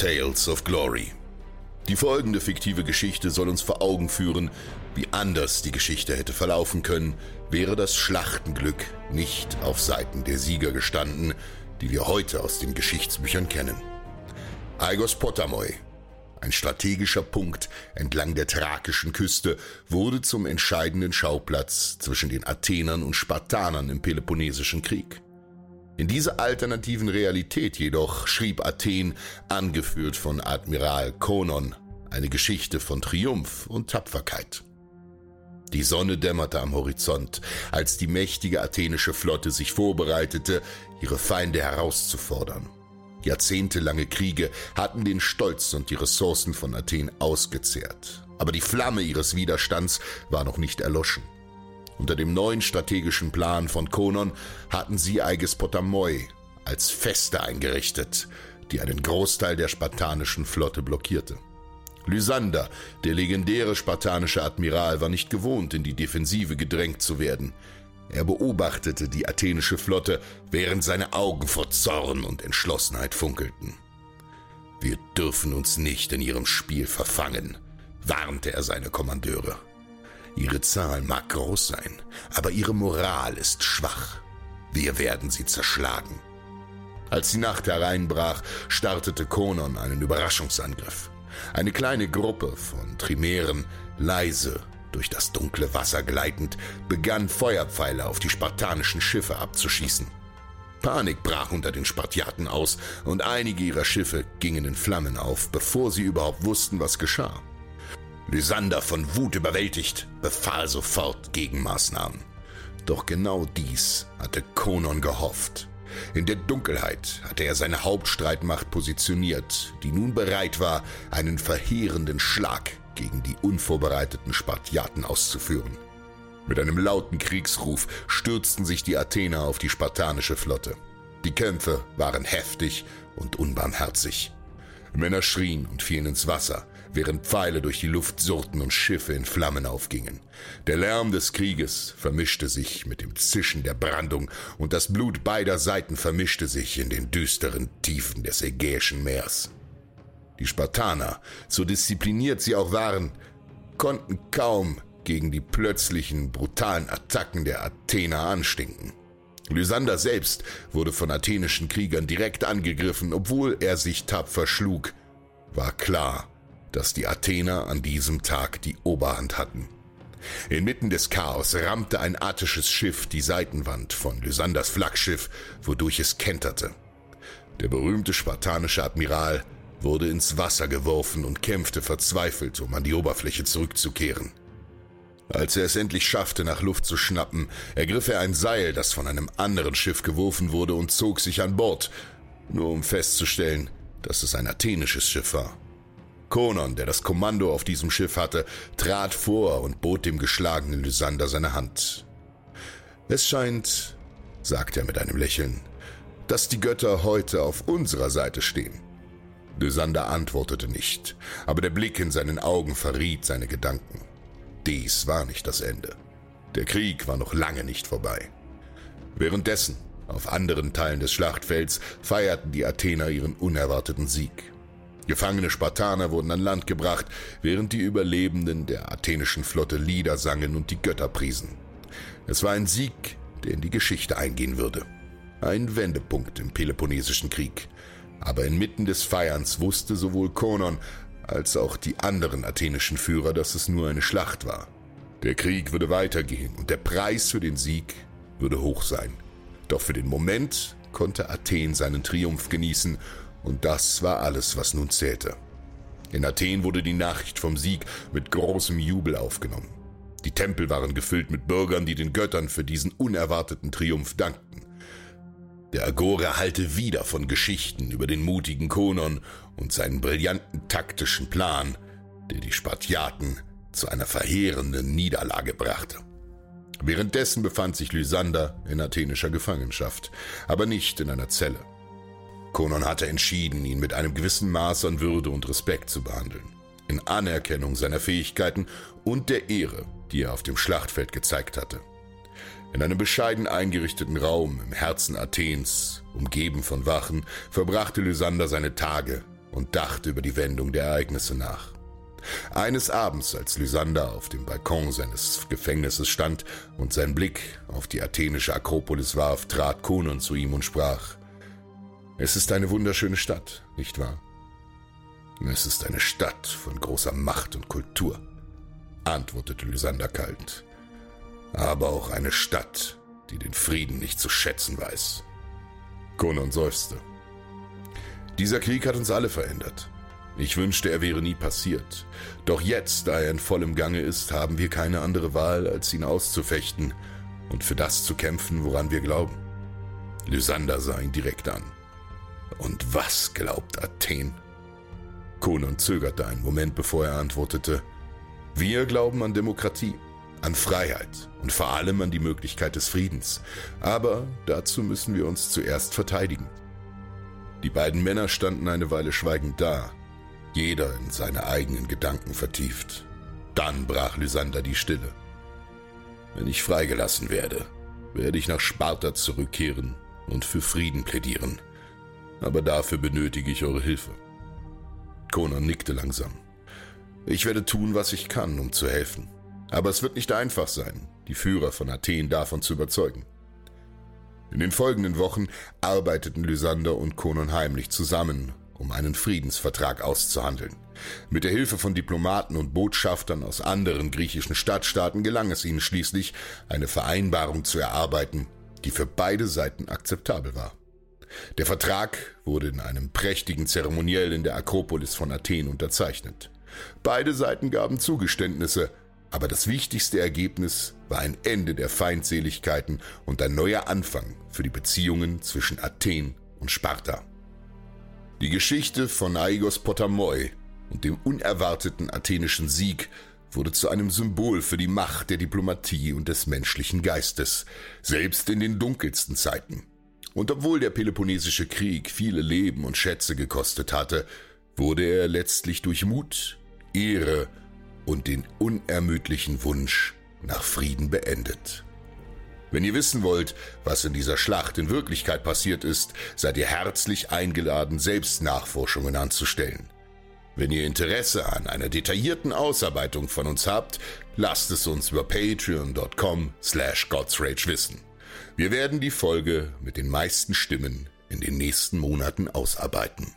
Tales of Glory. Die folgende fiktive Geschichte soll uns vor Augen führen, wie anders die Geschichte hätte verlaufen können, wäre das Schlachtenglück nicht auf Seiten der Sieger gestanden, die wir heute aus den Geschichtsbüchern kennen. Aigos Potamoi, ein strategischer Punkt entlang der thrakischen Küste, wurde zum entscheidenden Schauplatz zwischen den Athenern und Spartanern im Peloponnesischen Krieg. In dieser alternativen Realität jedoch schrieb Athen, angeführt von Admiral Konon, eine Geschichte von Triumph und Tapferkeit. Die Sonne dämmerte am Horizont, als die mächtige athenische Flotte sich vorbereitete, ihre Feinde herauszufordern. Jahrzehntelange Kriege hatten den Stolz und die Ressourcen von Athen ausgezehrt, aber die Flamme ihres Widerstands war noch nicht erloschen. Unter dem neuen strategischen Plan von Konon hatten sie Aigis Potamoi als Feste eingerichtet, die einen Großteil der spartanischen Flotte blockierte. Lysander, der legendäre spartanische Admiral, war nicht gewohnt, in die Defensive gedrängt zu werden. Er beobachtete die athenische Flotte, während seine Augen vor Zorn und Entschlossenheit funkelten. Wir dürfen uns nicht in ihrem Spiel verfangen, warnte er seine Kommandeure. Ihre Zahl mag groß sein, aber ihre Moral ist schwach. Wir werden sie zerschlagen. Als die Nacht hereinbrach, startete Konon einen Überraschungsangriff. Eine kleine Gruppe von Trimären, leise durch das dunkle Wasser gleitend, begann Feuerpfeile auf die spartanischen Schiffe abzuschießen. Panik brach unter den Spartiaten aus und einige ihrer Schiffe gingen in Flammen auf, bevor sie überhaupt wussten, was geschah. Lysander von Wut überwältigt, befahl sofort Gegenmaßnahmen. Doch genau dies hatte Konon gehofft. In der Dunkelheit hatte er seine Hauptstreitmacht positioniert, die nun bereit war, einen verheerenden Schlag gegen die unvorbereiteten Spartiaten auszuführen. Mit einem lauten Kriegsruf stürzten sich die Athener auf die spartanische Flotte. Die Kämpfe waren heftig und unbarmherzig. Männer schrien und fielen ins Wasser, während Pfeile durch die Luft surrten und Schiffe in Flammen aufgingen. Der Lärm des Krieges vermischte sich mit dem Zischen der Brandung und das Blut beider Seiten vermischte sich in den düsteren Tiefen des Ägäischen Meers. Die Spartaner, so diszipliniert sie auch waren, konnten kaum gegen die plötzlichen, brutalen Attacken der Athener anstinken. Lysander selbst wurde von athenischen Kriegern direkt angegriffen, obwohl er sich tapfer schlug. War klar, dass die Athener an diesem Tag die Oberhand hatten. Inmitten des Chaos rammte ein attisches Schiff die Seitenwand von Lysanders Flaggschiff, wodurch es kenterte. Der berühmte spartanische Admiral wurde ins Wasser geworfen und kämpfte verzweifelt, um an die Oberfläche zurückzukehren. Als er es endlich schaffte, nach Luft zu schnappen, ergriff er ein Seil, das von einem anderen Schiff geworfen wurde, und zog sich an Bord, nur um festzustellen, dass es ein athenisches Schiff war. Konon, der das Kommando auf diesem Schiff hatte, trat vor und bot dem geschlagenen Lysander seine Hand. Es scheint, sagte er mit einem Lächeln, dass die Götter heute auf unserer Seite stehen. Lysander antwortete nicht, aber der Blick in seinen Augen verriet seine Gedanken. Dies war nicht das Ende. Der Krieg war noch lange nicht vorbei. Währenddessen, auf anderen Teilen des Schlachtfelds, feierten die Athener ihren unerwarteten Sieg. Gefangene Spartaner wurden an Land gebracht, während die Überlebenden der athenischen Flotte Lieder sangen und die Götter priesen. Es war ein Sieg, der in die Geschichte eingehen würde. Ein Wendepunkt im Peloponnesischen Krieg. Aber inmitten des Feierns wusste sowohl Konon als auch die anderen athenischen Führer, dass es nur eine Schlacht war. Der Krieg würde weitergehen und der Preis für den Sieg würde hoch sein. Doch für den Moment konnte Athen seinen Triumph genießen und das war alles, was nun zählte. In Athen wurde die Nachricht vom Sieg mit großem Jubel aufgenommen. Die Tempel waren gefüllt mit Bürgern, die den Göttern für diesen unerwarteten Triumph dankten. Der Agora hallte wieder von Geschichten über den mutigen Konon und seinen brillanten taktischen Plan, der die Spartiaten zu einer verheerenden Niederlage brachte. Währenddessen befand sich Lysander in athenischer Gefangenschaft, aber nicht in einer Zelle. Konon hatte entschieden, ihn mit einem gewissen Maß an Würde und Respekt zu behandeln, in Anerkennung seiner Fähigkeiten und der Ehre, die er auf dem Schlachtfeld gezeigt hatte. In einem bescheiden eingerichteten Raum im Herzen Athens, umgeben von Wachen, verbrachte Lysander seine Tage, und dachte über die Wendung der Ereignisse nach. Eines Abends, als Lysander auf dem Balkon seines Gefängnisses stand und sein Blick auf die athenische Akropolis warf, trat Konon zu ihm und sprach, Es ist eine wunderschöne Stadt, nicht wahr? Es ist eine Stadt von großer Macht und Kultur, antwortete Lysander kalt, aber auch eine Stadt, die den Frieden nicht zu schätzen weiß. Konon seufzte. Dieser Krieg hat uns alle verändert. Ich wünschte, er wäre nie passiert. Doch jetzt, da er in vollem Gange ist, haben wir keine andere Wahl, als ihn auszufechten und für das zu kämpfen, woran wir glauben. Lysander sah ihn direkt an. Und was glaubt Athen? Konon zögerte einen Moment, bevor er antwortete. Wir glauben an Demokratie, an Freiheit und vor allem an die Möglichkeit des Friedens. Aber dazu müssen wir uns zuerst verteidigen. Die beiden Männer standen eine Weile schweigend da, jeder in seine eigenen Gedanken vertieft. Dann brach Lysander die Stille. Wenn ich freigelassen werde, werde ich nach Sparta zurückkehren und für Frieden plädieren. Aber dafür benötige ich eure Hilfe. Conan nickte langsam. Ich werde tun, was ich kann, um zu helfen. Aber es wird nicht einfach sein, die Führer von Athen davon zu überzeugen. In den folgenden Wochen arbeiteten Lysander und Konon heimlich zusammen, um einen Friedensvertrag auszuhandeln. Mit der Hilfe von Diplomaten und Botschaftern aus anderen griechischen Stadtstaaten gelang es ihnen schließlich, eine Vereinbarung zu erarbeiten, die für beide Seiten akzeptabel war. Der Vertrag wurde in einem prächtigen Zeremoniell in der Akropolis von Athen unterzeichnet. Beide Seiten gaben Zugeständnisse, aber das wichtigste Ergebnis war ein Ende der Feindseligkeiten und ein neuer Anfang für die Beziehungen zwischen Athen und Sparta. Die Geschichte von Aigos Potamoi und dem unerwarteten athenischen Sieg wurde zu einem Symbol für die Macht der Diplomatie und des menschlichen Geistes, selbst in den dunkelsten Zeiten. Und obwohl der Peloponnesische Krieg viele Leben und Schätze gekostet hatte, wurde er letztlich durch Mut, Ehre und den unermüdlichen Wunsch nach Frieden beendet. Wenn ihr wissen wollt, was in dieser Schlacht in Wirklichkeit passiert ist, seid ihr herzlich eingeladen, selbst Nachforschungen anzustellen. Wenn ihr Interesse an einer detaillierten Ausarbeitung von uns habt, lasst es uns über patreon.com slash godsrage wissen. Wir werden die Folge mit den meisten Stimmen in den nächsten Monaten ausarbeiten.